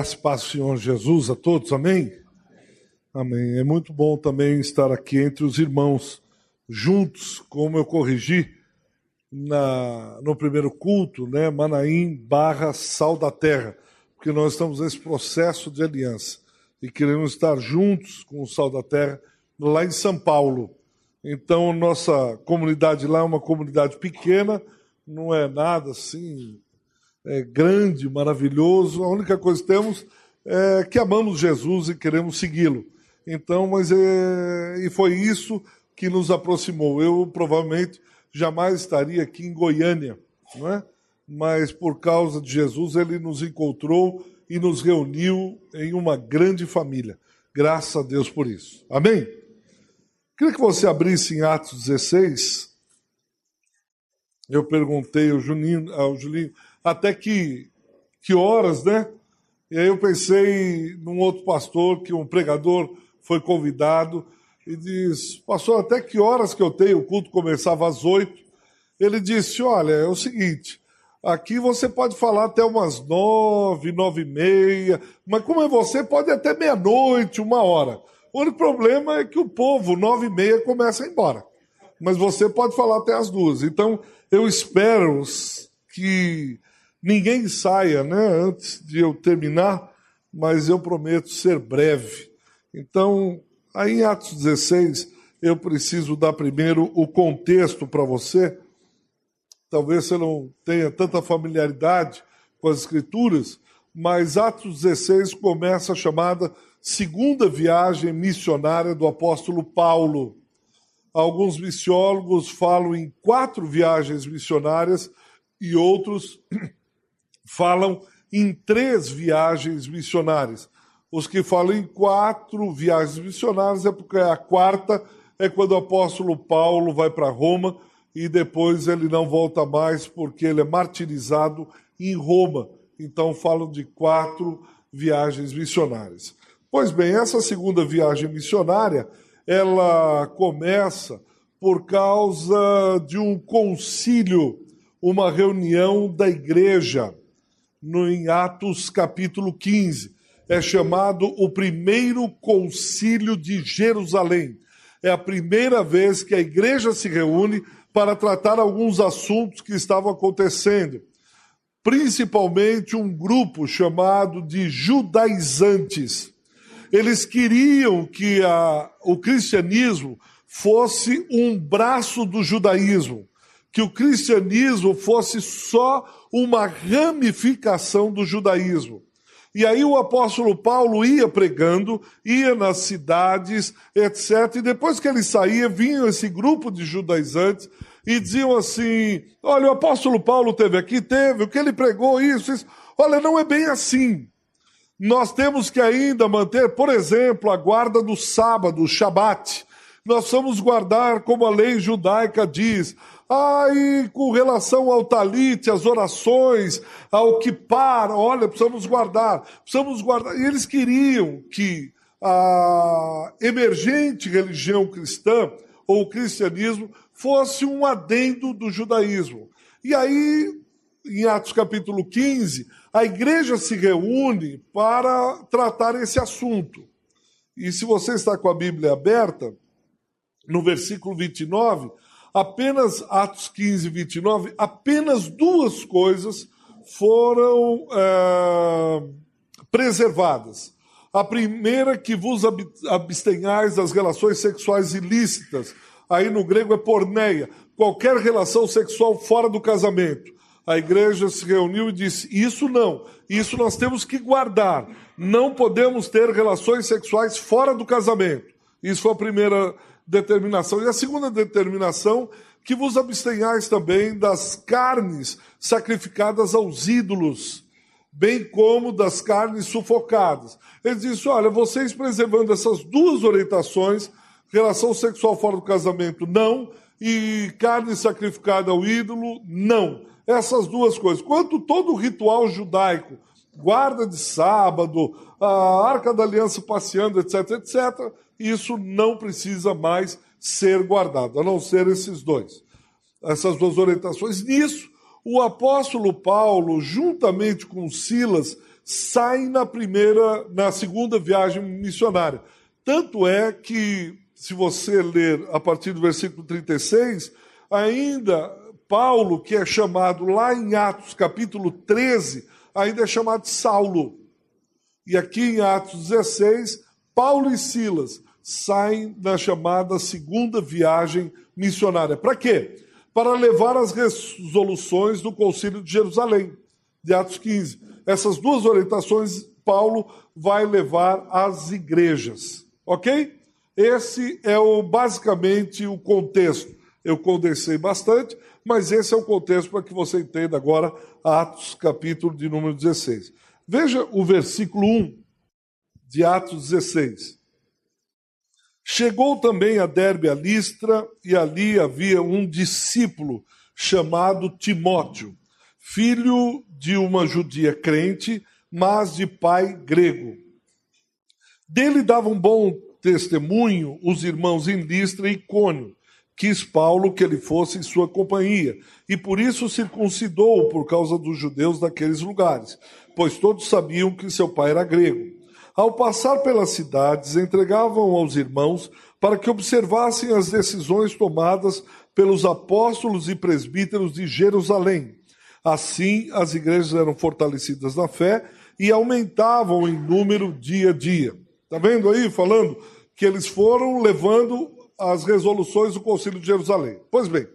Graça e paz Senhor Jesus a todos, amém? Amém. É muito bom também estar aqui entre os irmãos, juntos, como eu corrigi na, no primeiro culto, né? Manaim barra Sal da Terra, porque nós estamos nesse processo de aliança e queremos estar juntos com o Sal da Terra lá em São Paulo. Então, nossa comunidade lá é uma comunidade pequena, não é nada assim é, grande, maravilhoso. A única coisa que temos é que amamos Jesus e queremos segui-lo. Então, mas é, e foi isso que nos aproximou. Eu provavelmente jamais estaria aqui em Goiânia, não é? Mas por causa de Jesus ele nos encontrou e nos reuniu em uma grande família. Graças a Deus por isso. Amém? Queria que você abrisse em Atos 16. Eu perguntei ao Juninho, ao Julinho até que, que horas, né? E aí eu pensei num outro pastor, que um pregador foi convidado, e diz, pastor, até que horas que eu tenho? O culto começava às oito. Ele disse, olha, é o seguinte, aqui você pode falar até umas nove, nove e meia, mas como é você, pode até meia-noite, uma hora. O único problema é que o povo, nove e meia, começa a ir embora. Mas você pode falar até as duas. Então, eu espero que ninguém saia, né, antes de eu terminar, mas eu prometo ser breve. Então, aí em Atos 16, eu preciso dar primeiro o contexto para você. Talvez você não tenha tanta familiaridade com as Escrituras, mas Atos 16 começa a chamada segunda viagem missionária do apóstolo Paulo. Alguns missiólogos falam em quatro viagens missionárias e outros falam em três viagens missionárias. Os que falam em quatro viagens missionárias é porque a quarta é quando o apóstolo Paulo vai para Roma e depois ele não volta mais porque ele é martirizado em Roma. Então falam de quatro viagens missionárias. Pois bem, essa segunda viagem missionária, ela começa por causa de um concílio, uma reunião da igreja no, em Atos capítulo 15. É chamado o primeiro concílio de Jerusalém. É a primeira vez que a igreja se reúne para tratar alguns assuntos que estavam acontecendo. Principalmente um grupo chamado de judaizantes. Eles queriam que a, o cristianismo fosse um braço do judaísmo que o cristianismo fosse só uma ramificação do judaísmo. E aí o apóstolo Paulo ia pregando, ia nas cidades, etc. E depois que ele saía, vinha esse grupo de judaizantes e diziam assim: Olha, o apóstolo Paulo teve aqui, teve, o que ele pregou, isso, isso. Olha, não é bem assim. Nós temos que ainda manter, por exemplo, a guarda do sábado, o Shabat. Nós vamos guardar como a lei judaica diz, Aí, com relação ao talite, às orações, ao que para, olha, precisamos guardar, precisamos guardar. E eles queriam que a emergente religião cristã, ou o cristianismo, fosse um adendo do judaísmo. E aí, em Atos capítulo 15, a igreja se reúne para tratar esse assunto. E se você está com a Bíblia aberta, no versículo 29, apenas Atos 15, 29, apenas duas coisas foram é, preservadas. A primeira, que vos abstenhais das relações sexuais ilícitas. Aí no grego é porneia, qualquer relação sexual fora do casamento. A igreja se reuniu e disse: Isso não, isso nós temos que guardar. Não podemos ter relações sexuais fora do casamento. Isso foi a primeira determinação. E a segunda determinação, que vos abstenhais também das carnes sacrificadas aos ídolos, bem como das carnes sufocadas. Ele disse: olha, vocês preservando essas duas orientações, relação sexual fora do casamento, não, e carne sacrificada ao ídolo, não. Essas duas coisas. Quanto todo o ritual judaico, guarda de sábado, a arca da aliança passeando, etc., etc., isso não precisa mais ser guardado, a não ser esses dois, essas duas orientações. Nisso, o apóstolo Paulo, juntamente com Silas, saem na primeira, na segunda viagem missionária. Tanto é que, se você ler a partir do versículo 36, ainda Paulo, que é chamado lá em Atos capítulo 13, ainda é chamado Saulo. E aqui em Atos 16, Paulo e Silas saem na chamada segunda viagem missionária. Para quê? Para levar as resoluções do Concílio de Jerusalém, de Atos 15. Essas duas orientações Paulo vai levar às igrejas. Ok? Esse é o, basicamente o contexto. Eu condensei bastante, mas esse é o contexto para que você entenda agora Atos, capítulo de número 16. Veja o versículo 1 de Atos 16. Chegou também a Derbe a Listra, e ali havia um discípulo chamado Timóteo, filho de uma judia crente, mas de pai grego. Dele davam bom testemunho os irmãos em Listra e Cônio. Quis Paulo que ele fosse em sua companhia, e por isso circuncidou por causa dos judeus daqueles lugares, pois todos sabiam que seu pai era grego. Ao passar pelas cidades, entregavam aos irmãos para que observassem as decisões tomadas pelos apóstolos e presbíteros de Jerusalém. Assim, as igrejas eram fortalecidas na fé e aumentavam em número dia a dia. Está vendo aí, falando que eles foram levando as resoluções do Conselho de Jerusalém. Pois bem,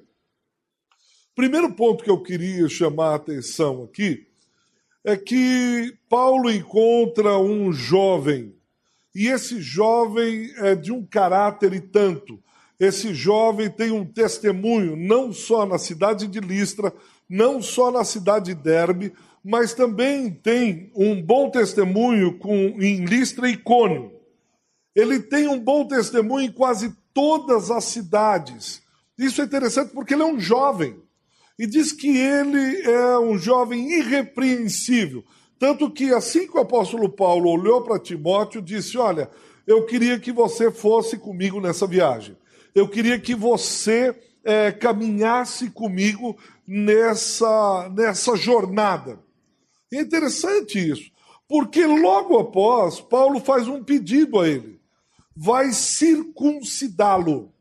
primeiro ponto que eu queria chamar a atenção aqui é que Paulo encontra um jovem, e esse jovem é de um caráter e tanto. Esse jovem tem um testemunho, não só na cidade de Listra, não só na cidade de Derbe, mas também tem um bom testemunho com, em Listra e Cônio. Ele tem um bom testemunho em quase todas as cidades. Isso é interessante porque ele é um jovem e diz que ele é um jovem irrepreensível. Tanto que, assim que o apóstolo Paulo olhou para Timóteo, disse: Olha, eu queria que você fosse comigo nessa viagem. Eu queria que você é, caminhasse comigo nessa, nessa jornada. É interessante isso, porque logo após, Paulo faz um pedido a ele: vai circuncidá-lo.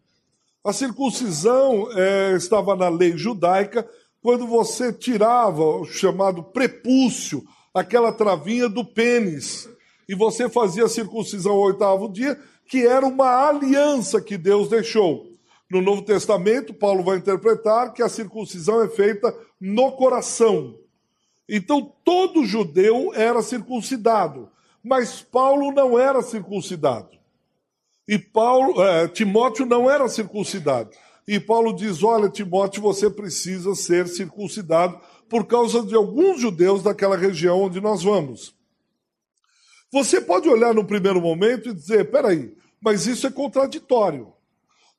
A circuncisão é, estava na lei judaica quando você tirava o chamado prepúcio, aquela travinha do pênis, e você fazia a circuncisão ao oitavo dia, que era uma aliança que Deus deixou. No Novo Testamento, Paulo vai interpretar que a circuncisão é feita no coração. Então, todo judeu era circuncidado, mas Paulo não era circuncidado. E Paulo, é, Timóteo não era circuncidado. E Paulo diz: Olha, Timóteo, você precisa ser circuncidado por causa de alguns judeus daquela região onde nós vamos. Você pode olhar no primeiro momento e dizer: peraí, mas isso é contraditório.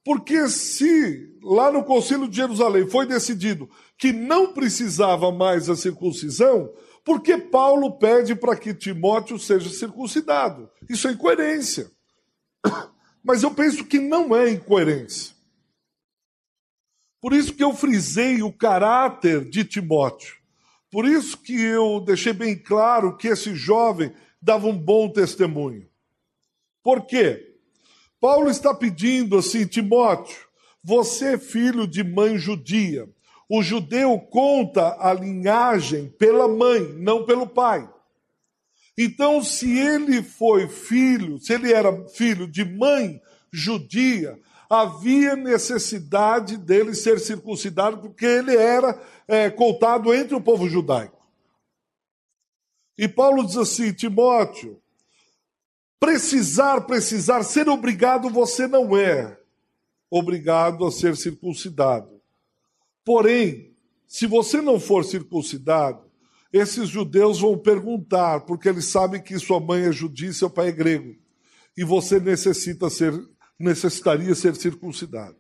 Porque se lá no Concílio de Jerusalém foi decidido que não precisava mais a circuncisão, por que Paulo pede para que Timóteo seja circuncidado? Isso é incoerência. Mas eu penso que não é incoerência. Por isso que eu frisei o caráter de Timóteo. Por isso que eu deixei bem claro que esse jovem dava um bom testemunho. Por quê? Paulo está pedindo assim, Timóteo, você é filho de mãe judia. O judeu conta a linhagem pela mãe, não pelo pai. Então, se ele foi filho, se ele era filho de mãe judia, havia necessidade dele ser circuncidado, porque ele era é, contado entre o povo judaico. E Paulo diz assim: Timóteo, precisar, precisar, ser obrigado você não é obrigado a ser circuncidado. Porém, se você não for circuncidado, esses judeus vão perguntar, porque eles sabem que sua mãe é judia e seu pai é grego. E você necessita ser, necessitaria ser circuncidado.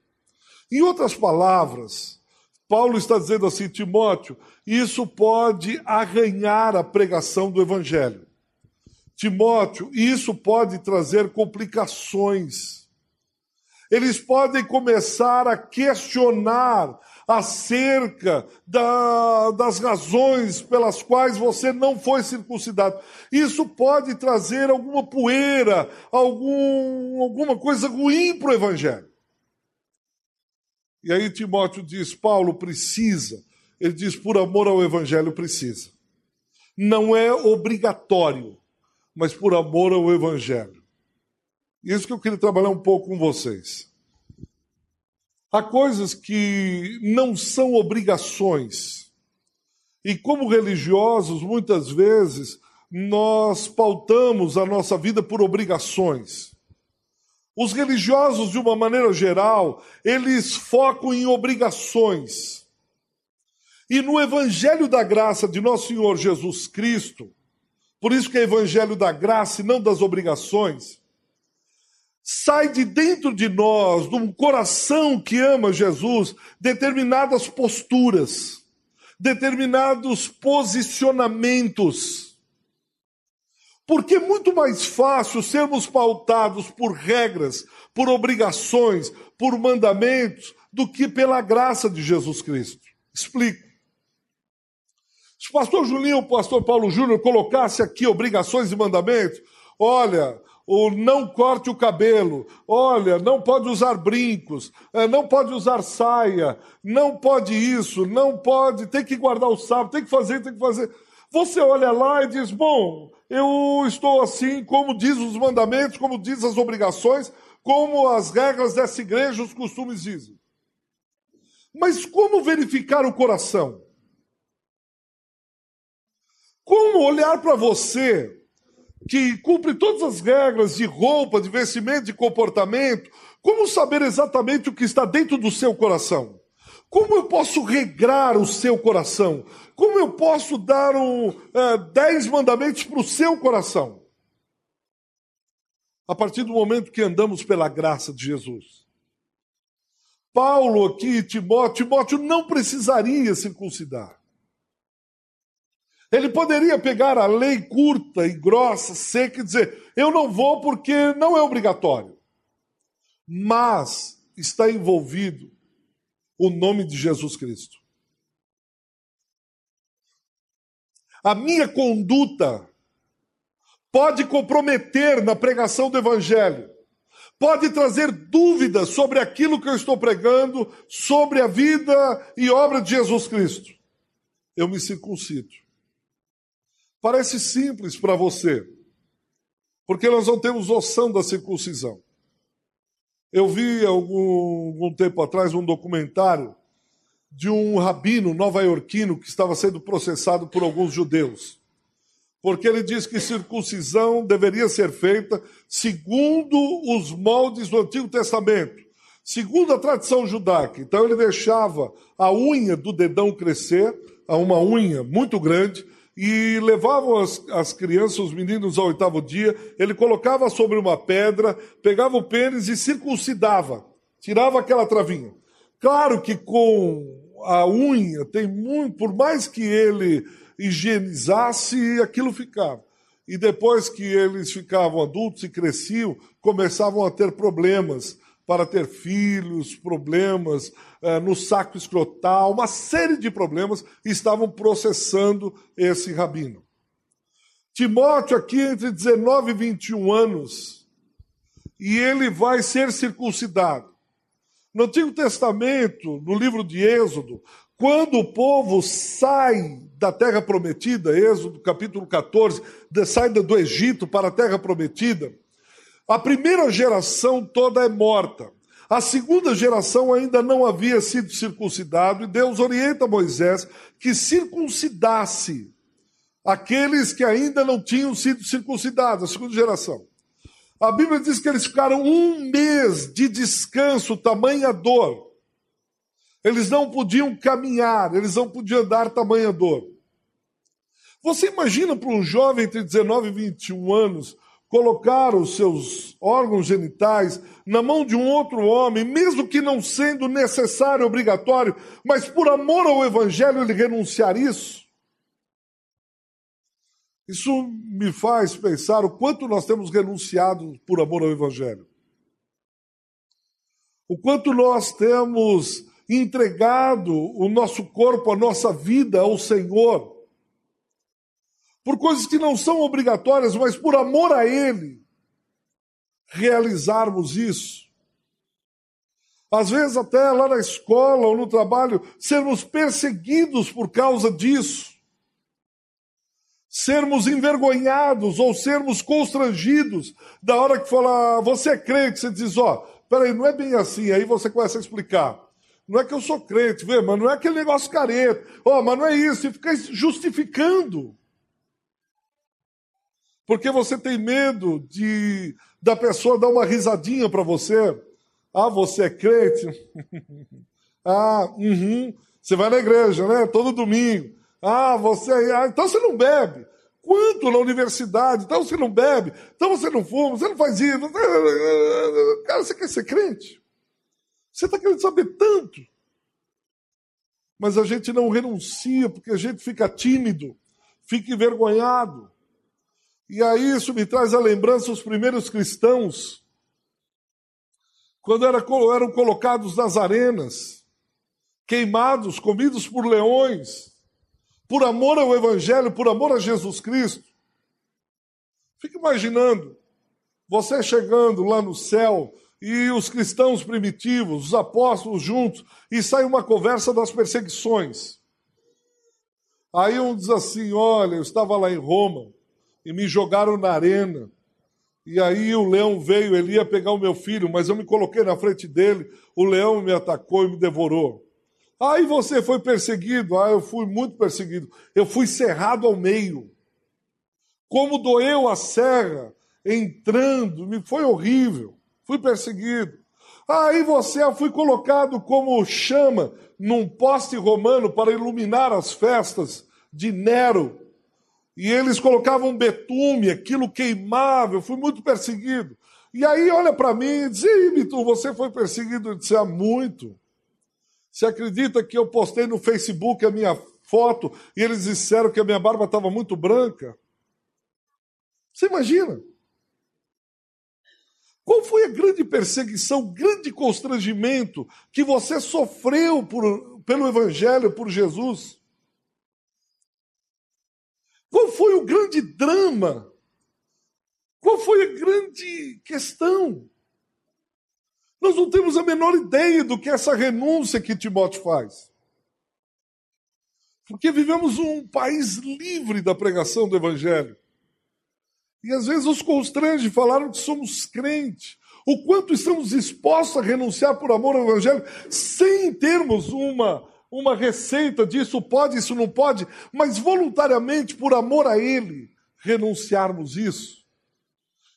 Em outras palavras, Paulo está dizendo assim, Timóteo, isso pode arranhar a pregação do evangelho. Timóteo, isso pode trazer complicações. Eles podem começar a questionar acerca da, das razões pelas quais você não foi circuncidado. Isso pode trazer alguma poeira, algum, alguma coisa ruim para o Evangelho. E aí Timóteo diz: Paulo precisa. Ele diz: por amor ao Evangelho, precisa. Não é obrigatório, mas por amor ao Evangelho. Isso que eu queria trabalhar um pouco com vocês. Há coisas que não são obrigações. E como religiosos, muitas vezes, nós pautamos a nossa vida por obrigações. Os religiosos, de uma maneira geral, eles focam em obrigações. E no Evangelho da Graça de Nosso Senhor Jesus Cristo, por isso que é Evangelho da Graça e não das obrigações, sai de dentro de nós, de um coração que ama Jesus, determinadas posturas, determinados posicionamentos. Porque é muito mais fácil sermos pautados por regras, por obrigações, por mandamentos, do que pela graça de Jesus Cristo. Explico. Se o pastor Julinho ou o pastor Paulo Júnior colocasse aqui obrigações e mandamentos, olha, o não corte o cabelo, olha, não pode usar brincos, é, não pode usar saia, não pode isso, não pode, tem que guardar o sábado, tem que fazer, tem que fazer. Você olha lá e diz: bom, eu estou assim, como diz os mandamentos, como diz as obrigações, como as regras dessa igreja, os costumes dizem. Mas como verificar o coração? Como olhar para você que cumpre todas as regras de roupa, de vestimento, de comportamento, como saber exatamente o que está dentro do seu coração? Como eu posso regrar o seu coração? Como eu posso dar um, é, dez mandamentos para o seu coração? A partir do momento que andamos pela graça de Jesus. Paulo aqui, Timóteo, Timóteo não precisaria circuncidar. Ele poderia pegar a lei curta e grossa, seca e dizer: eu não vou porque não é obrigatório. Mas está envolvido o nome de Jesus Cristo. A minha conduta pode comprometer na pregação do Evangelho, pode trazer dúvidas sobre aquilo que eu estou pregando, sobre a vida e obra de Jesus Cristo. Eu me circuncido. Parece simples para você, porque nós não temos noção da circuncisão. Eu vi algum, algum tempo atrás um documentário de um rabino nova-iorquino que estava sendo processado por alguns judeus. Porque ele diz que circuncisão deveria ser feita segundo os moldes do Antigo Testamento, segundo a tradição judaica. Então ele deixava a unha do dedão crescer, a uma unha muito grande, e levavam as, as crianças, os meninos ao oitavo dia, ele colocava sobre uma pedra, pegava o pênis e circuncidava, tirava aquela travinha. Claro que com a unha, tem muito, por mais que ele higienizasse, aquilo ficava. E depois que eles ficavam adultos e cresciam, começavam a ter problemas para ter filhos, problemas eh, no saco escrotal, uma série de problemas estavam processando esse rabino. Timóteo, aqui entre 19 e 21 anos, e ele vai ser circuncidado. No Antigo Testamento, no livro de Êxodo, quando o povo sai da terra prometida, Êxodo capítulo 14, de saída do Egito para a terra prometida, a primeira geração toda é morta. A segunda geração ainda não havia sido circuncidado e Deus orienta Moisés que circuncidasse aqueles que ainda não tinham sido circuncidados, a segunda geração. A Bíblia diz que eles ficaram um mês de descanso, tamanha dor. Eles não podiam caminhar, eles não podiam dar tamanha dor. Você imagina para um jovem entre 19 e 21 anos colocar os seus órgãos genitais na mão de um outro homem, mesmo que não sendo necessário, obrigatório, mas por amor ao Evangelho ele renunciar isso? Isso me faz pensar o quanto nós temos renunciado por amor ao Evangelho. O quanto nós temos entregado o nosso corpo, a nossa vida ao Senhor, por coisas que não são obrigatórias, mas por amor a Ele, realizarmos isso. Às vezes, até lá na escola ou no trabalho, sermos perseguidos por causa disso sermos envergonhados ou sermos constrangidos da hora que fala, você é crente, você diz, ó, oh, peraí, não é bem assim, aí você começa a explicar. Não é que eu sou crente, vê, mas não é aquele negócio careta, ó, oh, mas não é isso, e fica justificando. Porque você tem medo de da pessoa dar uma risadinha para você. Ah, você é crente? ah, uhum. Você vai na igreja, né? Todo domingo. Ah, você. Ah, então você não bebe. Quanto na universidade? Então você não bebe. Então você não fuma. Você não faz isso. Cara, você quer ser crente? Você está querendo saber tanto. Mas a gente não renuncia porque a gente fica tímido, fica envergonhado. E aí isso me traz a lembrança os primeiros cristãos, quando eram colocados nas arenas, queimados, comidos por leões por amor ao Evangelho, por amor a Jesus Cristo. Fique imaginando você chegando lá no céu e os cristãos primitivos, os apóstolos juntos, e sai uma conversa das perseguições. Aí um diz assim: Olha, eu estava lá em Roma e me jogaram na arena. E aí o leão veio, ele ia pegar o meu filho, mas eu me coloquei na frente dele, o leão me atacou e me devorou. Aí você foi perseguido. Ah, eu fui muito perseguido. Eu fui cerrado ao meio. Como doeu a serra entrando, me foi horrível. Fui perseguido. Aí você foi colocado como chama num poste romano para iluminar as festas de Nero. E eles colocavam betume, aquilo queimava. Eu fui muito perseguido. E aí olha para mim e diz: Ei, você foi perseguido? Eu disse: há muito. Você acredita que eu postei no Facebook a minha foto e eles disseram que a minha barba estava muito branca? Você imagina? Qual foi a grande perseguição, o grande constrangimento que você sofreu por, pelo Evangelho, por Jesus? Foi o grande drama? Qual foi a grande questão? Nós não temos a menor ideia do que é essa renúncia que Timóteo faz. Porque vivemos um país livre da pregação do Evangelho. E às vezes nos constrange falar que somos crentes. O quanto estamos dispostos a renunciar por amor ao Evangelho, sem termos uma, uma receita disso pode, isso não pode, mas voluntariamente, por amor a Ele, renunciarmos isso.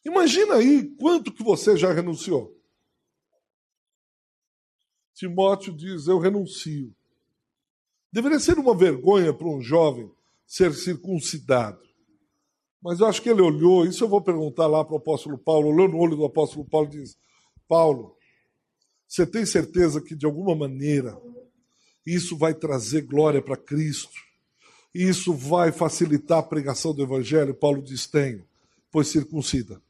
Imagina aí quanto que você já renunciou. Timóteo diz: Eu renuncio. Deveria ser uma vergonha para um jovem ser circuncidado. Mas eu acho que ele olhou, isso eu vou perguntar lá para o apóstolo Paulo, olhou no olho do apóstolo Paulo e diz: Paulo, você tem certeza que de alguma maneira isso vai trazer glória para Cristo? Isso vai facilitar a pregação do Evangelho? Paulo diz: Tenho, pois circuncida.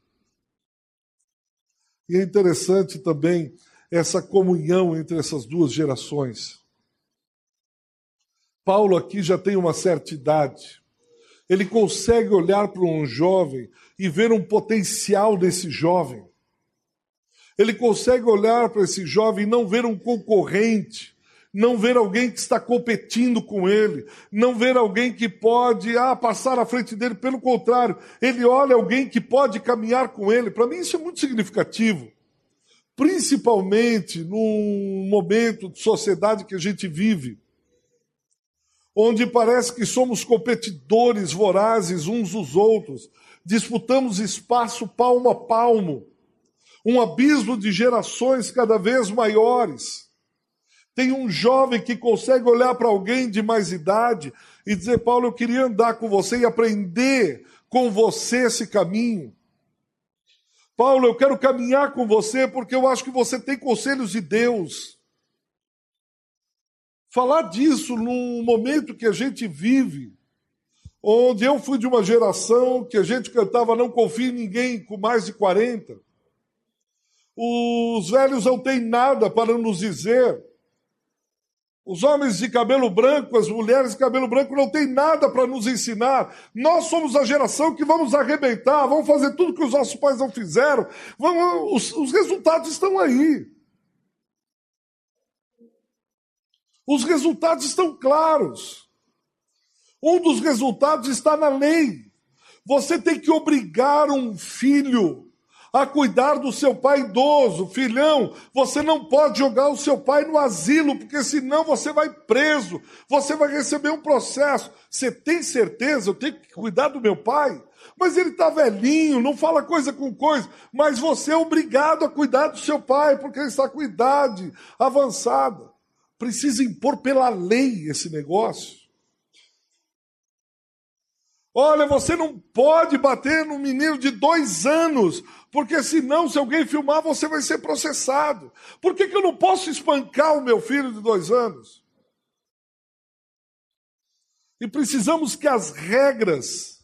E é interessante também essa comunhão entre essas duas gerações. Paulo aqui já tem uma certa idade. Ele consegue olhar para um jovem e ver um potencial nesse jovem. Ele consegue olhar para esse jovem e não ver um concorrente, não ver alguém que está competindo com ele, não ver alguém que pode ah, passar à frente dele. Pelo contrário, ele olha alguém que pode caminhar com ele. Para mim, isso é muito significativo principalmente num momento de sociedade que a gente vive, onde parece que somos competidores vorazes uns dos outros, disputamos espaço palmo a palmo, um abismo de gerações cada vez maiores. Tem um jovem que consegue olhar para alguém de mais idade e dizer: Paulo, eu queria andar com você e aprender com você esse caminho. Paulo, eu quero caminhar com você porque eu acho que você tem conselhos de Deus. Falar disso num momento que a gente vive, onde eu fui de uma geração que a gente cantava Não Confie em Ninguém com mais de 40. Os velhos não têm nada para nos dizer. Os homens de cabelo branco, as mulheres de cabelo branco não têm nada para nos ensinar. Nós somos a geração que vamos arrebentar, vamos fazer tudo que os nossos pais não fizeram. Vamos, os, os resultados estão aí. Os resultados estão claros. Um dos resultados está na lei. Você tem que obrigar um filho a cuidar do seu pai idoso. Filhão, você não pode jogar o seu pai no asilo, porque senão você vai preso, você vai receber um processo. Você tem certeza? Eu tenho que cuidar do meu pai? Mas ele está velhinho, não fala coisa com coisa. Mas você é obrigado a cuidar do seu pai, porque ele está com idade avançada. Precisa impor pela lei esse negócio. Olha, você não pode bater num menino de dois anos, porque senão, se alguém filmar, você vai ser processado. Por que, que eu não posso espancar o meu filho de dois anos? E precisamos que as regras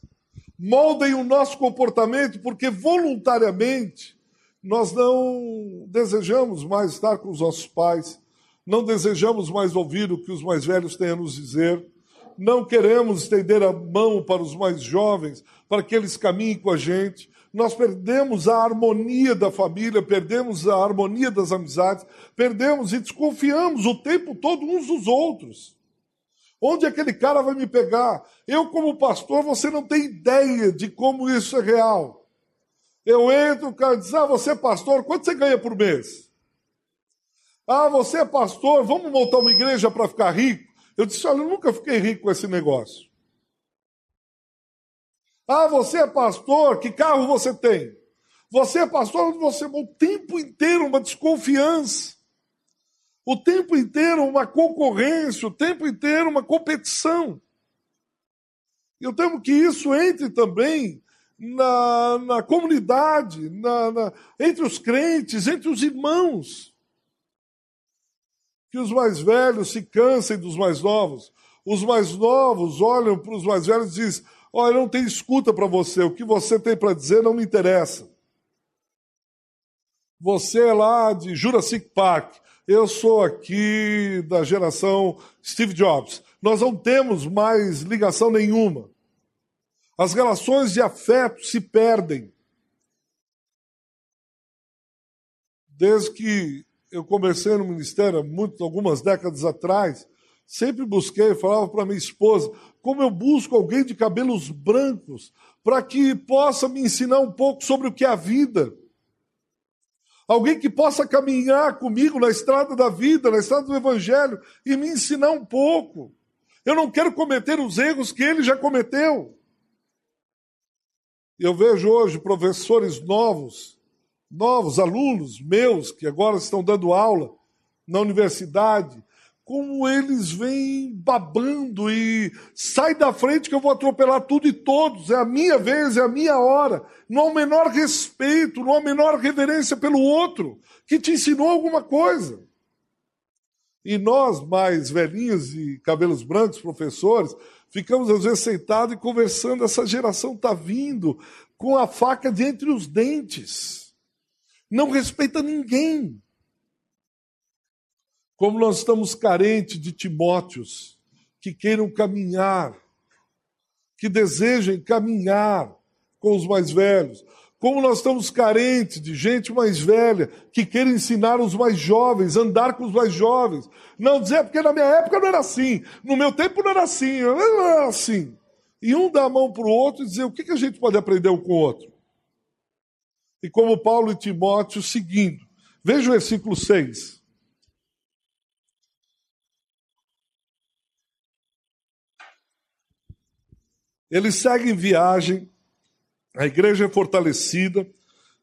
moldem o nosso comportamento, porque voluntariamente nós não desejamos mais estar com os nossos pais, não desejamos mais ouvir o que os mais velhos têm a nos dizer não queremos estender a mão para os mais jovens, para que eles caminhem com a gente. Nós perdemos a harmonia da família, perdemos a harmonia das amizades, perdemos e desconfiamos o tempo todo uns dos outros. Onde aquele cara vai me pegar? Eu, como pastor, você não tem ideia de como isso é real. Eu entro, o cara diz: Ah, você é pastor, quanto você ganha por mês? Ah, você é pastor, vamos montar uma igreja para ficar rico? Eu disse: Olha, eu nunca fiquei rico com esse negócio. Ah, você é pastor, que carro você tem? Você é pastor, você o tempo inteiro uma desconfiança. O tempo inteiro uma concorrência, o tempo inteiro uma competição. Eu temo que isso entre também na, na comunidade, na, na, entre os crentes, entre os irmãos que os mais velhos se cansem dos mais novos. Os mais novos olham para os mais velhos e dizem: Olha, não tem escuta para você, o que você tem para dizer não me interessa. Você é lá de Jurassic Park, eu sou aqui da geração Steve Jobs. Nós não temos mais ligação nenhuma. As relações de afeto se perdem. Desde que eu comecei no ministério muito, algumas décadas atrás, sempre busquei, falava para minha esposa, como eu busco alguém de cabelos brancos para que possa me ensinar um pouco sobre o que é a vida. Alguém que possa caminhar comigo na estrada da vida, na estrada do evangelho e me ensinar um pouco. Eu não quero cometer os erros que ele já cometeu. Eu vejo hoje professores novos novos alunos meus que agora estão dando aula na universidade, como eles vêm babando e sai da frente que eu vou atropelar tudo e todos, é a minha vez, é a minha hora. Não há o menor respeito, não há a menor reverência pelo outro que te ensinou alguma coisa. E nós, mais velhinhos e cabelos brancos, professores, ficamos às vezes sentados e conversando. Essa geração está vindo com a faca de entre os dentes não respeita ninguém. Como nós estamos carentes de Timóteos que queiram caminhar, que desejem caminhar com os mais velhos. Como nós estamos carentes de gente mais velha que queira ensinar os mais jovens, andar com os mais jovens. Não dizer, porque na minha época não era assim, no meu tempo não era assim, não era assim. E um dá a mão para o outro e dizer o que, que a gente pode aprender um com o outro e como Paulo e Timóteo seguindo. Veja o versículo 6. Eles seguem viagem, a igreja é fortalecida,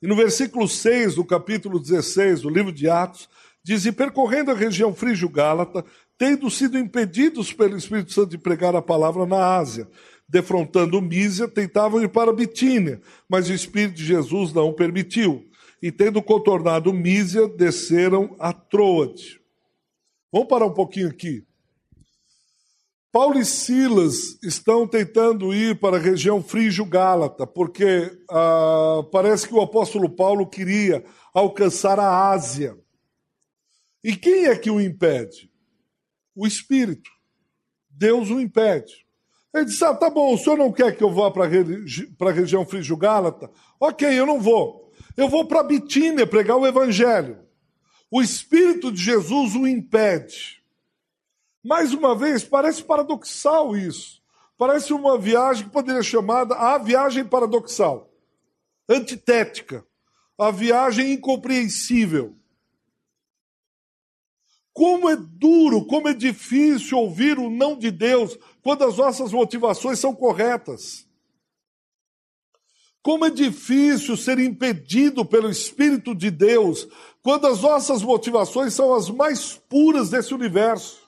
e no versículo 6 do capítulo 16 do livro de Atos, diz: E percorrendo a região frígio-gálata, tendo sido impedidos pelo Espírito Santo de pregar a palavra na Ásia, defrontando Mísia, tentavam ir para Bitínia, mas o Espírito de Jesus não permitiu. E tendo contornado Mísia, desceram a Troade. Vamos parar um pouquinho aqui. Paulo e Silas estão tentando ir para a região frígio-gálata, porque ah, parece que o apóstolo Paulo queria alcançar a Ásia. E quem é que o impede? o espírito. Deus o impede. Ele disse: Ah, tá bom, o senhor não quer que eu vá para a região Frígio-Gálata? Ok, eu não vou. Eu vou para Bitínia pregar o evangelho. O Espírito de Jesus o impede. Mais uma vez, parece paradoxal isso. Parece uma viagem que poderia ser chamada a viagem paradoxal, antitética, a viagem incompreensível. Como é duro, como é difícil ouvir o não de Deus quando as nossas motivações são corretas. Como é difícil ser impedido pelo Espírito de Deus quando as nossas motivações são as mais puras desse universo.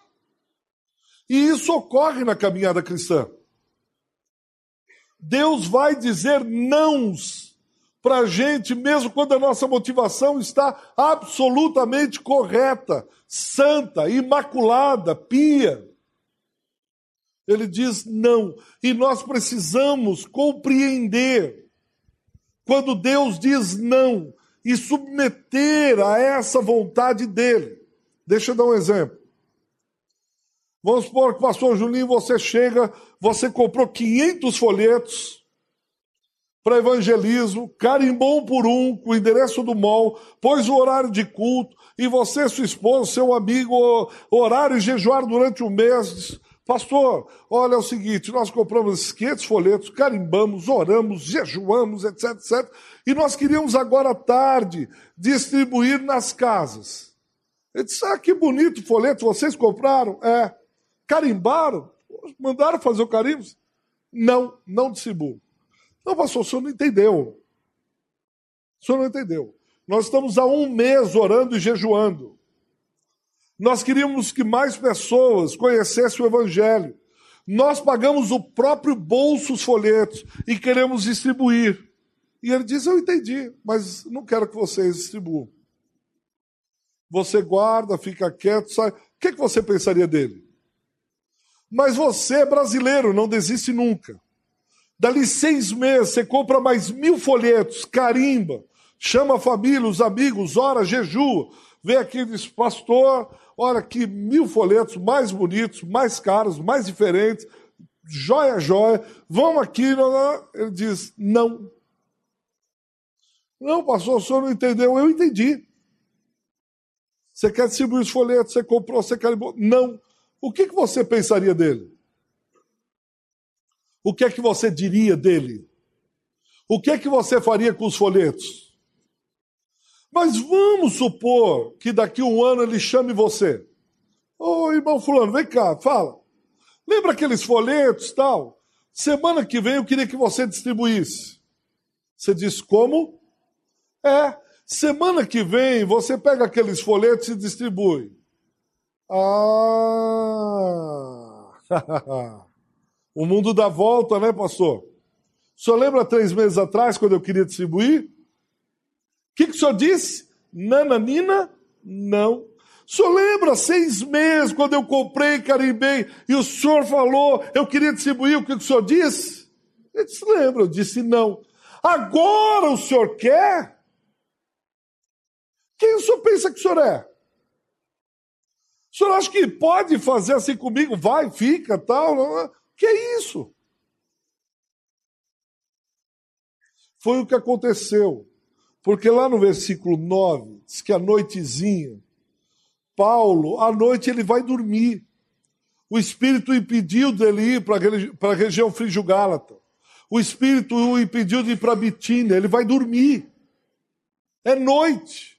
E isso ocorre na caminhada cristã. Deus vai dizer nãos para a gente, mesmo quando a nossa motivação está absolutamente correta, santa, imaculada, pia. Ele diz não. E nós precisamos compreender quando Deus diz não e submeter a essa vontade dele. Deixa eu dar um exemplo. Vamos supor que, pastor Julinho, você chega, você comprou 500 folhetos para evangelismo, carimbou um por um com o endereço do mall, pôs o horário de culto, e você, sua esposa, seu amigo, horário e jejuar durante um mês. Pastor, olha é o seguinte, nós compramos esses 500 folhetos, carimbamos, oramos, jejuamos, etc, etc, e nós queríamos agora à tarde distribuir nas casas. Ele disse, ah, que bonito folheto, vocês compraram? É. Carimbaram? Mandaram fazer o carimbo? Não, não distribuo. Não, pastor, o senhor não entendeu. O senhor não entendeu. Nós estamos há um mês orando e jejuando. Nós queríamos que mais pessoas conhecessem o Evangelho. Nós pagamos o próprio bolso os folhetos e queremos distribuir. E ele diz: Eu entendi, mas não quero que vocês distribuam. Você guarda, fica quieto, sai. O que, que você pensaria dele? Mas você é brasileiro, não desiste nunca. Dali seis meses, você compra mais mil folhetos, carimba, chama a família, os amigos, ora, jejua. Vem aqui e diz, pastor, olha aqui, mil folhetos mais bonitos, mais caros, mais diferentes, joia, joia, vamos aqui. Ele diz, não. Não, pastor, o senhor não entendeu. Eu entendi. Você quer distribuir os folhetos, você comprou, você carimbou. Não o que, que você pensaria dele? O que é que você diria dele? O que é que você faria com os folhetos? Mas vamos supor que daqui a um ano ele chame você. Ô irmão fulano, vem cá, fala. Lembra aqueles folhetos tal? Semana que vem eu queria que você distribuísse. Você diz como? É, semana que vem você pega aqueles folhetos e distribui. Ah! o mundo dá volta, né, pastor? O senhor lembra três meses atrás, quando eu queria distribuir? O que, que o senhor disse? Nananina? Não. O senhor lembra seis meses, quando eu comprei, carimbei, e o senhor falou, eu queria distribuir, o que, que o senhor disse? Eu disse, lembra, eu disse não. Agora o senhor quer? Quem o senhor pensa que o senhor é? O senhor acha que pode fazer assim comigo? Vai, fica, tal. Não, que é isso? Foi o que aconteceu. Porque lá no versículo 9, diz que a noitezinha, Paulo, à noite ele vai dormir. O Espírito impediu dele ir para a região frígio-gálata. O Espírito o impediu de ir para Bitínia. Ele vai dormir. É noite.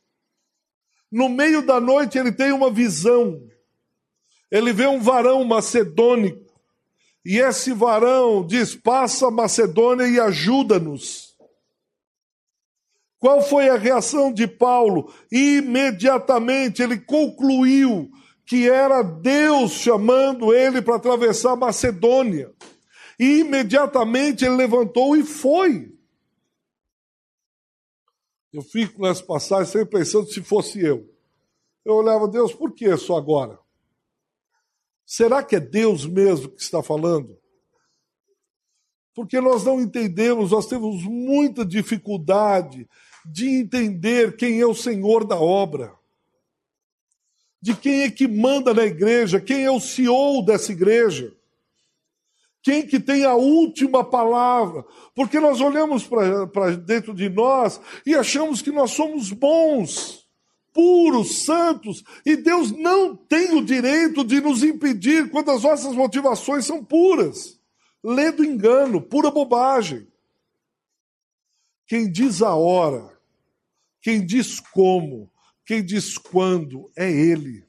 No meio da noite ele tem uma visão. Ele vê um varão macedônico. E esse varão diz: Passa Macedônia e ajuda-nos. Qual foi a reação de Paulo? Imediatamente ele concluiu que era Deus chamando ele para atravessar Macedônia. E imediatamente ele levantou e foi. Eu fico nessa passagem sempre pensando se fosse eu. Eu olhava, Deus, por que só agora? Será que é Deus mesmo que está falando? Porque nós não entendemos, nós temos muita dificuldade de entender quem é o Senhor da obra, de quem é que manda na igreja, quem é o CEO dessa igreja. Quem que tem a última palavra? Porque nós olhamos para dentro de nós e achamos que nós somos bons, puros, santos, e Deus não tem o direito de nos impedir quando as nossas motivações são puras. Lê do engano, pura bobagem. Quem diz a hora, quem diz como, quem diz quando, é Ele.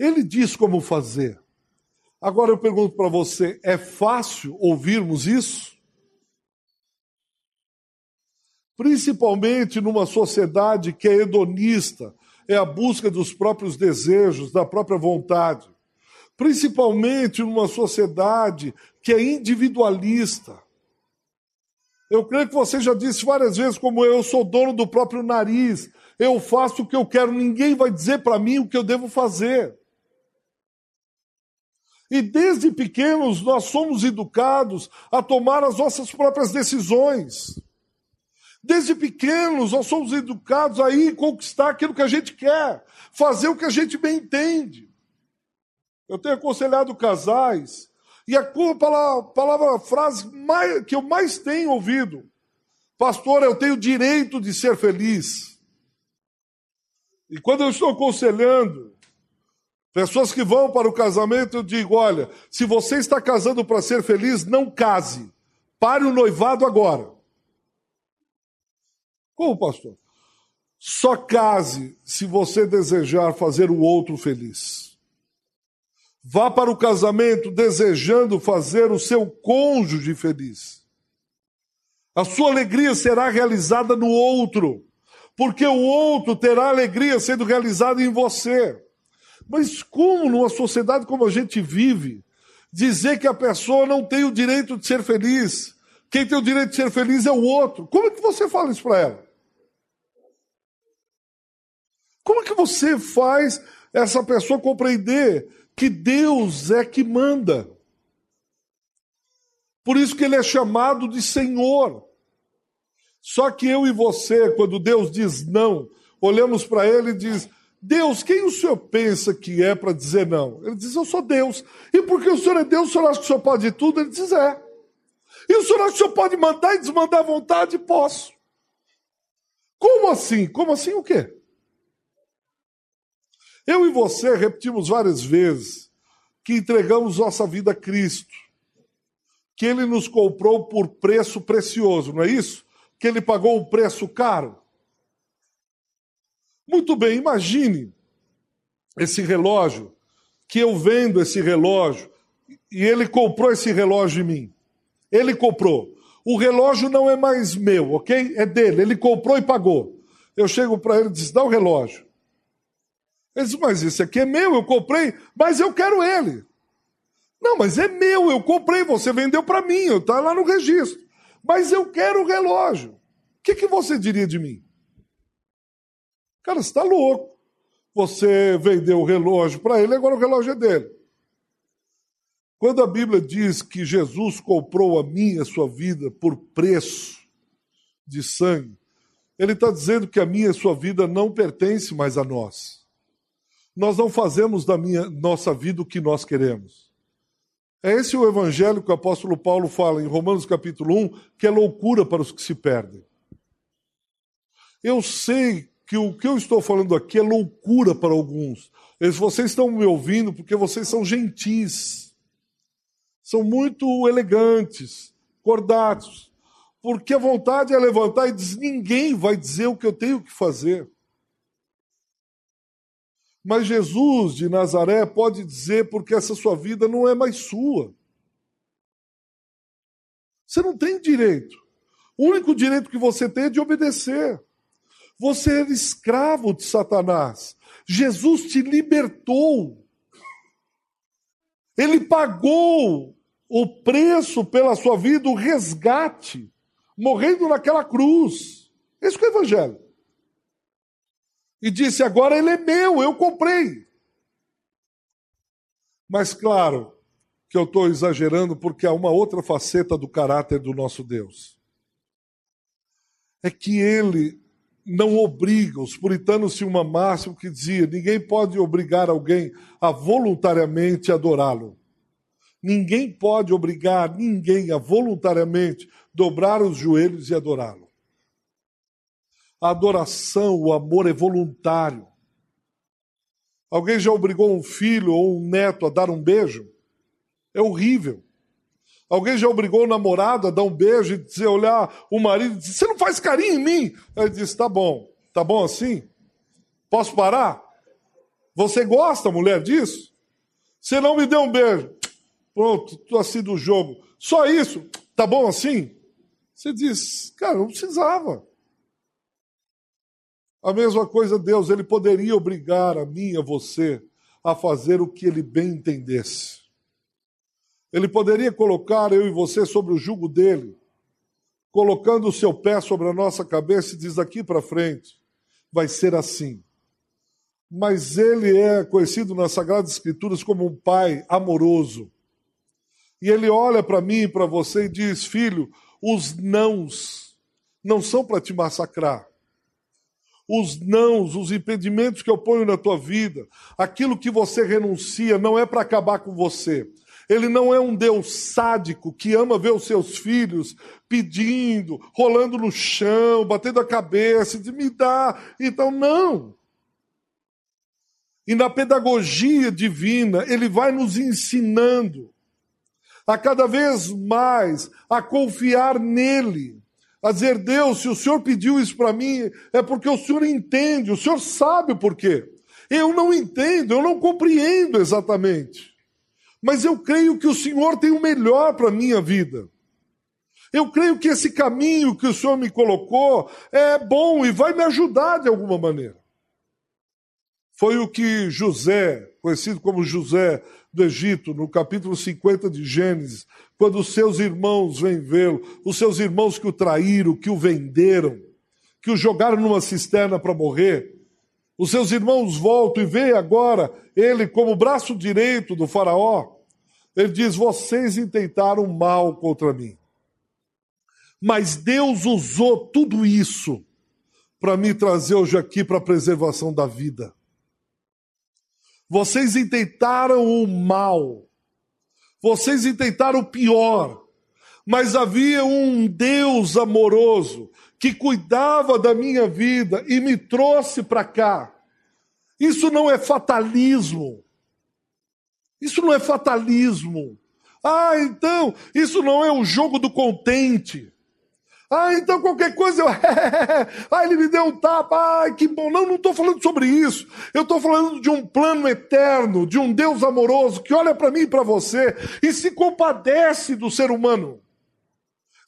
Ele diz como fazer. Agora eu pergunto para você: é fácil ouvirmos isso? Principalmente numa sociedade que é hedonista, é a busca dos próprios desejos, da própria vontade. Principalmente numa sociedade que é individualista. Eu creio que você já disse várias vezes, como eu, eu sou dono do próprio nariz, eu faço o que eu quero, ninguém vai dizer para mim o que eu devo fazer. E desde pequenos nós somos educados a tomar as nossas próprias decisões. Desde pequenos nós somos educados a ir conquistar aquilo que a gente quer, fazer o que a gente bem entende. Eu tenho aconselhado casais, e a palavra, frase mais, que eu mais tenho ouvido, pastor, eu tenho direito de ser feliz. E quando eu estou aconselhando, Pessoas que vão para o casamento, eu digo: olha, se você está casando para ser feliz, não case. Pare o noivado agora. Como, pastor? Só case se você desejar fazer o outro feliz. Vá para o casamento desejando fazer o seu cônjuge feliz. A sua alegria será realizada no outro, porque o outro terá alegria sendo realizada em você. Mas como numa sociedade como a gente vive, dizer que a pessoa não tem o direito de ser feliz? Quem tem o direito de ser feliz é o outro. Como é que você fala isso para ela? Como é que você faz essa pessoa compreender que Deus é que manda? Por isso que ele é chamado de Senhor. Só que eu e você, quando Deus diz não, olhamos para ele e diz: Deus, quem o senhor pensa que é para dizer não? Ele diz, eu sou Deus. E porque o senhor é Deus, o senhor acha que o senhor pode tudo? Ele diz, é. E o senhor acha que o senhor pode mandar e desmandar à vontade? Posso. Como assim? Como assim o quê? Eu e você repetimos várias vezes que entregamos nossa vida a Cristo, que Ele nos comprou por preço precioso, não é isso? Que Ele pagou um preço caro. Muito bem, imagine esse relógio, que eu vendo esse relógio, e ele comprou esse relógio em mim. Ele comprou. O relógio não é mais meu, ok? É dele. Ele comprou e pagou. Eu chego para ele e diz: dá o relógio. Ele diz: mas esse aqui é meu, eu comprei, mas eu quero ele. Não, mas é meu, eu comprei, você vendeu para mim, está lá no registro. Mas eu quero o relógio. O que, que você diria de mim? Cara, você está louco. Você vendeu o relógio para ele, agora o relógio é dele. Quando a Bíblia diz que Jesus comprou a minha a sua vida por preço de sangue, ele está dizendo que a minha a sua vida não pertence mais a nós. Nós não fazemos da minha, nossa vida o que nós queremos. É esse o evangelho que o apóstolo Paulo fala em Romanos capítulo 1, que é loucura para os que se perdem. Eu sei que o que eu estou falando aqui é loucura para alguns. Eles, vocês estão me ouvindo porque vocês são gentis, são muito elegantes, cordatos, porque a vontade é levantar e dizer: ninguém vai dizer o que eu tenho que fazer. Mas Jesus de Nazaré pode dizer porque essa sua vida não é mais sua. Você não tem direito. O único direito que você tem é de obedecer. Você era escravo de Satanás. Jesus te libertou. Ele pagou o preço pela sua vida, o resgate, morrendo naquela cruz. Esse é o Evangelho. E disse: agora ele é meu, eu comprei. Mas claro que eu estou exagerando porque há uma outra faceta do caráter do nosso Deus. É que ele não obriga. Os puritanos tinham uma máxima que dizia: ninguém pode obrigar alguém a voluntariamente adorá-lo. Ninguém pode obrigar ninguém a voluntariamente dobrar os joelhos e adorá-lo. A adoração, o amor é voluntário. Alguém já obrigou um filho ou um neto a dar um beijo? É horrível. Alguém já obrigou o namorado a dar um beijo e dizer, olhar o marido e dizer, você não faz carinho em mim? Ele disse, tá bom, tá bom assim? Posso parar? Você gosta, mulher, disso? Você não me deu um beijo. Pronto, tô assim do jogo. Só isso, tá bom assim? Você diz, cara, não precisava. A mesma coisa Deus, ele poderia obrigar a mim a você a fazer o que ele bem entendesse. Ele poderia colocar eu e você sobre o jugo dele, colocando o seu pé sobre a nossa cabeça e diz daqui para frente, vai ser assim. Mas ele é conhecido nas Sagradas Escrituras como um pai amoroso. E ele olha para mim e para você e diz: Filho, os nãos não são para te massacrar. Os nãos, os impedimentos que eu ponho na tua vida, aquilo que você renuncia, não é para acabar com você, ele não é um Deus sádico que ama ver os seus filhos pedindo, rolando no chão, batendo a cabeça, de me dá. Então, não. E na pedagogia divina, ele vai nos ensinando a cada vez mais a confiar nele. A dizer, Deus, se o Senhor pediu isso para mim, é porque o Senhor entende, o Senhor sabe o porquê. Eu não entendo, eu não compreendo exatamente mas eu creio que o Senhor tem o melhor para a minha vida. Eu creio que esse caminho que o Senhor me colocou é bom e vai me ajudar de alguma maneira. Foi o que José, conhecido como José do Egito, no capítulo 50 de Gênesis, quando os seus irmãos vêm vê-lo, os seus irmãos que o traíram, que o venderam, que o jogaram numa cisterna para morrer, os seus irmãos voltam e veem agora ele como braço direito do Faraó. Ele diz: Vocês intentaram mal contra mim. Mas Deus usou tudo isso para me trazer hoje aqui para a preservação da vida. Vocês intentaram o mal. Vocês intentaram o pior. Mas havia um Deus amoroso que cuidava da minha vida e me trouxe para cá. Isso não é fatalismo. Isso não é fatalismo. Ah, então, isso não é o jogo do contente. Ah, então qualquer coisa eu. ah, ele me deu um tapa. Ah, que bom. Não, não estou falando sobre isso. Eu estou falando de um plano eterno, de um Deus amoroso que olha para mim e para você e se compadece do ser humano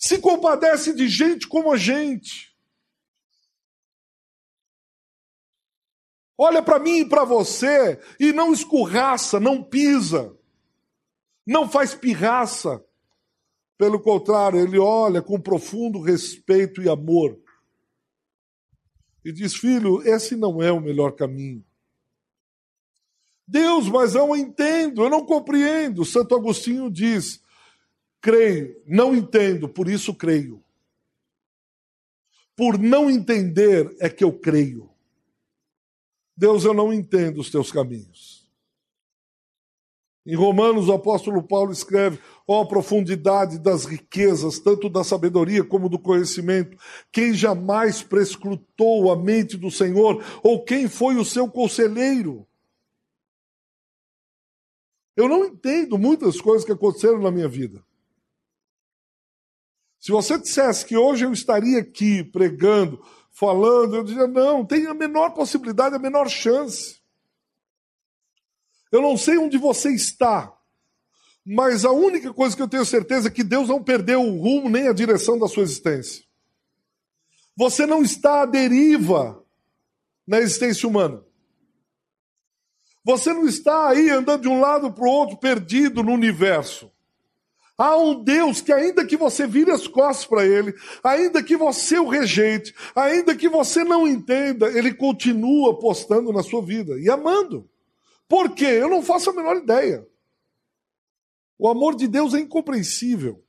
se compadece de gente como a gente. Olha para mim e para você e não escorraça, não pisa, não faz pirraça. Pelo contrário, ele olha com profundo respeito e amor e diz: Filho, esse não é o melhor caminho. Deus, mas eu não entendo, eu não compreendo. Santo Agostinho diz: creio, não entendo, por isso creio. Por não entender é que eu creio. Deus, eu não entendo os teus caminhos. Em Romanos, o apóstolo Paulo escreve: ó oh, profundidade das riquezas, tanto da sabedoria como do conhecimento, quem jamais prescrutou a mente do Senhor, ou quem foi o seu conselheiro? Eu não entendo muitas coisas que aconteceram na minha vida. Se você dissesse que hoje eu estaria aqui pregando, falando, eu diria, não, tem a menor possibilidade, a menor chance. Eu não sei onde você está, mas a única coisa que eu tenho certeza é que Deus não perdeu o rumo nem a direção da sua existência. Você não está à deriva na existência humana. Você não está aí andando de um lado para o outro, perdido no universo. Há um Deus que, ainda que você vire as costas para Ele, ainda que você o rejeite, ainda que você não entenda, Ele continua apostando na sua vida e amando. Por quê? Eu não faço a menor ideia. O amor de Deus é incompreensível.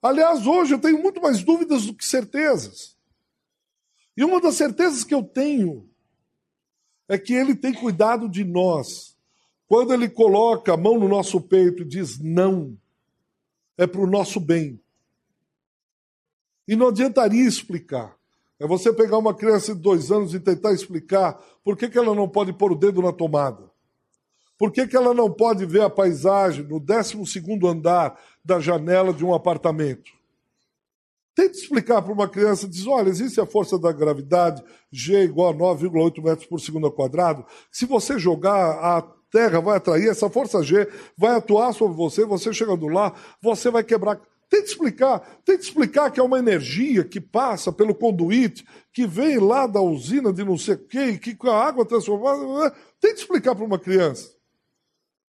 Aliás, hoje eu tenho muito mais dúvidas do que certezas. E uma das certezas que eu tenho é que Ele tem cuidado de nós. Quando Ele coloca a mão no nosso peito e diz não, é para o nosso bem. E não adiantaria explicar. É você pegar uma criança de dois anos e tentar explicar por que, que ela não pode pôr o dedo na tomada. Por que, que ela não pode ver a paisagem no 12 andar da janela de um apartamento? Tente explicar para uma criança, diz, olha, existe a força da gravidade, G igual a 9,8 metros por segundo ao quadrado. Se você jogar, a Terra vai atrair, essa força G vai atuar sobre você, você chegando lá, você vai quebrar. Tente explicar, tente explicar que é uma energia que passa pelo conduíte, que vem lá da usina de não sei o quê, que a água transformada. Tente explicar para uma criança.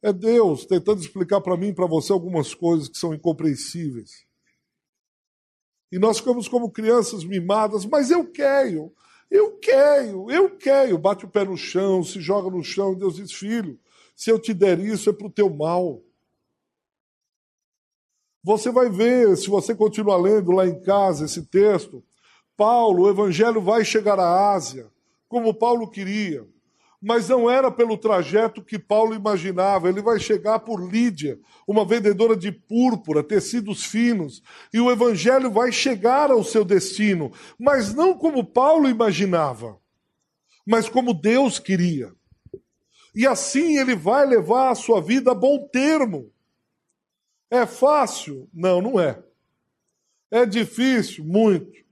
É Deus tentando explicar para mim e para você algumas coisas que são incompreensíveis. E nós ficamos como crianças mimadas, mas eu quero, eu quero, eu quero. Bate o pé no chão, se joga no chão, Deus diz: Filho, se eu te der isso é para o teu mal. Você vai ver, se você continuar lendo lá em casa esse texto, Paulo, o evangelho vai chegar à Ásia, como Paulo queria mas não era pelo trajeto que Paulo imaginava. Ele vai chegar por Lídia, uma vendedora de púrpura, tecidos finos, e o evangelho vai chegar ao seu destino, mas não como Paulo imaginava, mas como Deus queria. E assim ele vai levar a sua vida a bom termo. É fácil? Não, não é. É difícil? Muito.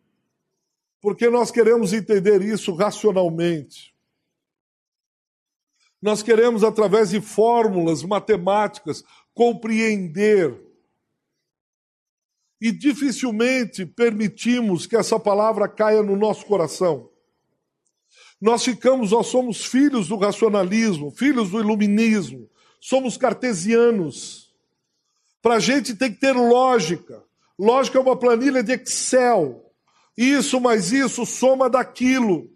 Porque nós queremos entender isso racionalmente. Nós queremos, através de fórmulas matemáticas, compreender. E dificilmente permitimos que essa palavra caia no nosso coração. Nós ficamos, nós somos filhos do racionalismo, filhos do iluminismo, somos cartesianos. Para a gente tem que ter lógica. Lógica é uma planilha de Excel. Isso mais isso, soma daquilo.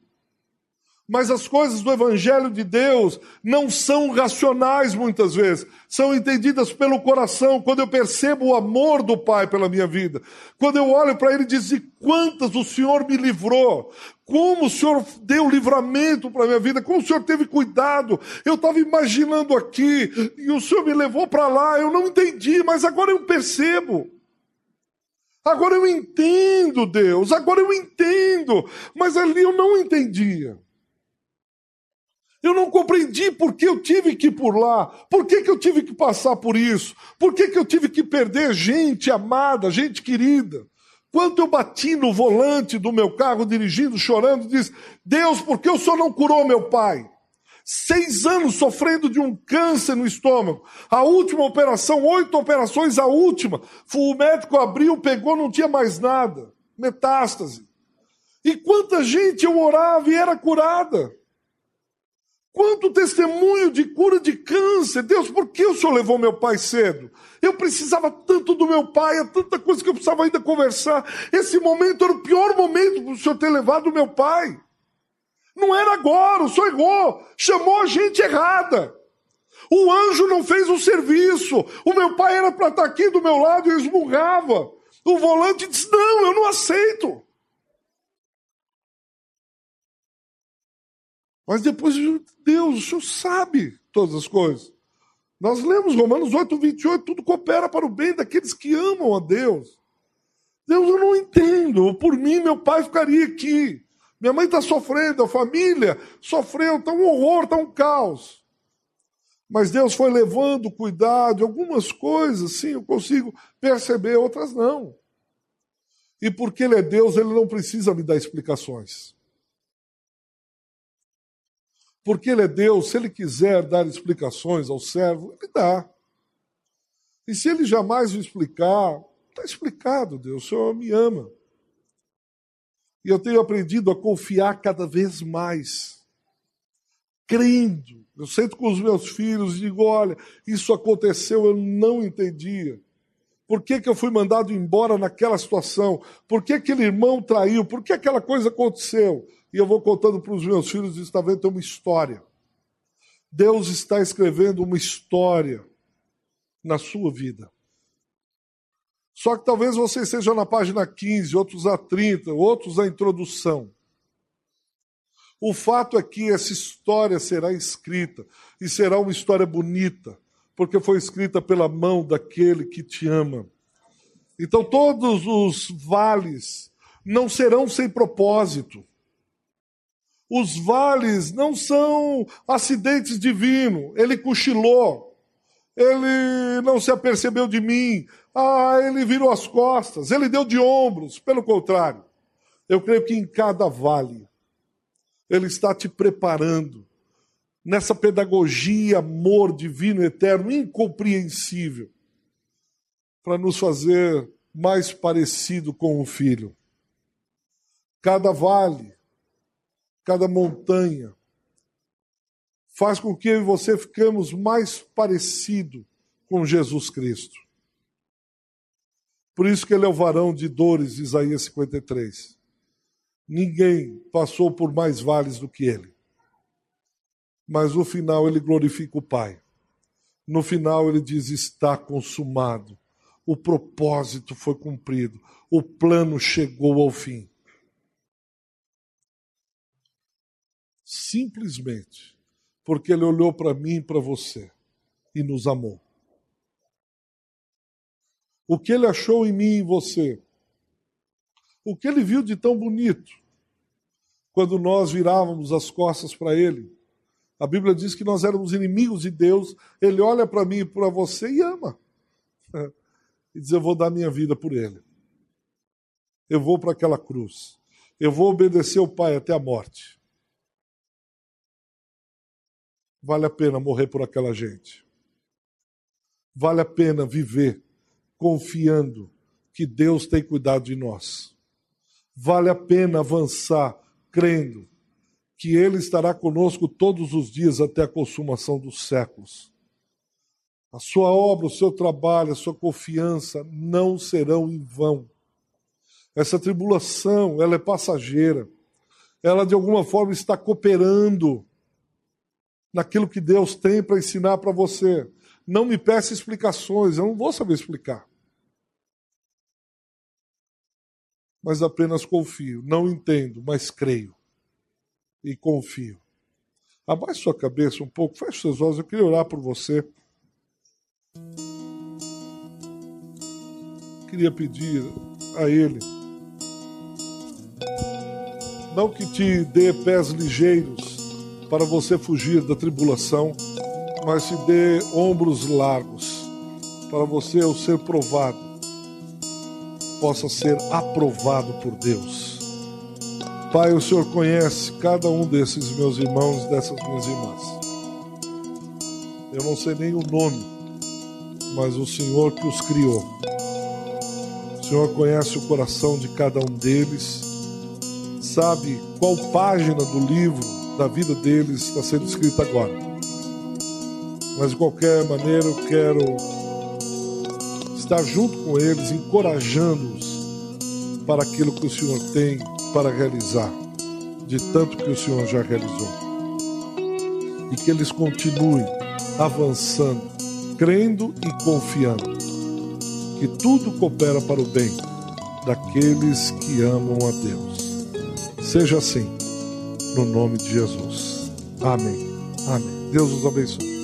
Mas as coisas do Evangelho de Deus não são racionais muitas vezes, são entendidas pelo coração. Quando eu percebo o amor do Pai pela minha vida, quando eu olho para Ele e digo: de quantas o Senhor me livrou, como o Senhor deu livramento para a minha vida, como o Senhor teve cuidado. Eu estava imaginando aqui e o Senhor me levou para lá, eu não entendi, mas agora eu percebo. Agora eu entendo, Deus, agora eu entendo, mas ali eu não entendia. Eu não compreendi por que eu tive que ir por lá, por que, que eu tive que passar por isso, por que, que eu tive que perder gente amada, gente querida. Quando eu bati no volante do meu carro dirigindo, chorando, disse: Deus, por que o senhor não curou meu pai? Seis anos sofrendo de um câncer no estômago. A última operação, oito operações, a última. O médico abriu, pegou, não tinha mais nada. Metástase. E quanta gente eu orava e era curada. Quanto testemunho de cura de câncer. Deus, por que o Senhor levou meu pai cedo? Eu precisava tanto do meu pai, há tanta coisa que eu precisava ainda conversar. Esse momento era o pior momento para o Senhor ter levado meu pai. Não era agora, o Senhor errou, chamou a gente errada. O anjo não fez o serviço. O meu pai era para estar aqui do meu lado e eu esmurrava. O volante disse: Não, eu não aceito. Mas depois, Deus, o Senhor sabe todas as coisas. Nós lemos Romanos 8, 28, tudo coopera para o bem daqueles que amam a Deus. Deus, eu não entendo. Por mim, meu pai ficaria aqui. Minha mãe está sofrendo, a família sofreu, está um horror, está um caos. Mas Deus foi levando cuidado, algumas coisas, sim, eu consigo perceber, outras não. E porque Ele é Deus, Ele não precisa me dar explicações. Porque ele é Deus, se ele quiser dar explicações ao servo, ele dá. E se ele jamais o explicar, está explicado, Deus, o Senhor me ama. E eu tenho aprendido a confiar cada vez mais, crendo. Eu sento com os meus filhos e digo: olha, isso aconteceu, eu não entendia. Por que, que eu fui mandado embora naquela situação? Por que aquele irmão traiu? Por que aquela coisa aconteceu? E eu vou contando para os meus filhos, está vendo, tem uma história. Deus está escrevendo uma história na sua vida. Só que talvez você esteja na página 15, outros a 30, outros a introdução. O fato é que essa história será escrita e será uma história bonita, porque foi escrita pela mão daquele que te ama. Então, todos os vales não serão sem propósito. Os vales não são acidentes divinos. Ele cochilou, ele não se apercebeu de mim, ah, ele virou as costas, ele deu de ombros. Pelo contrário, eu creio que em cada vale, ele está te preparando nessa pedagogia, amor divino, eterno, incompreensível, para nos fazer mais parecido com o Filho. Cada vale, cada montanha, faz com que eu e você ficamos mais parecido com Jesus Cristo. Por isso que ele é o varão de dores, Isaías 53. Ninguém passou por mais vales do que ele. Mas no final ele glorifica o Pai. No final ele diz: está consumado. O propósito foi cumprido. O plano chegou ao fim. Simplesmente porque ele olhou para mim e para você e nos amou. O que ele achou em mim e em você o que ele viu de tão bonito quando nós virávamos as costas para ele. A Bíblia diz que nós éramos inimigos de Deus. Ele olha para mim e para você e ama. E diz: Eu vou dar minha vida por ele. Eu vou para aquela cruz. Eu vou obedecer o Pai até a morte. Vale a pena morrer por aquela gente. Vale a pena viver confiando que Deus tem cuidado de nós vale a pena avançar crendo que Ele estará conosco todos os dias até a consumação dos séculos. A sua obra, o seu trabalho, a sua confiança não serão em vão. Essa tribulação, ela é passageira. Ela de alguma forma está cooperando naquilo que Deus tem para ensinar para você. Não me peça explicações, eu não vou saber explicar. mas apenas confio. Não entendo, mas creio e confio. Abaixe sua cabeça um pouco, feche seus olhos, eu queria orar por você. Queria pedir a Ele, não que te dê pés ligeiros para você fugir da tribulação, mas te dê ombros largos para você, ao ser provado, possa ser aprovado por Deus. Pai, o Senhor conhece cada um desses meus irmãos e dessas minhas irmãs. Eu não sei nem o nome, mas o Senhor que os criou. O Senhor conhece o coração de cada um deles, sabe qual página do livro da vida deles está sendo escrita agora. Mas de qualquer maneira eu quero estar junto com eles, encorajando-os para aquilo que o Senhor tem para realizar, de tanto que o Senhor já realizou. E que eles continuem avançando, crendo e confiando, que tudo coopera para o bem daqueles que amam a Deus. Seja assim, no nome de Jesus. Amém. Amém. Deus os abençoe.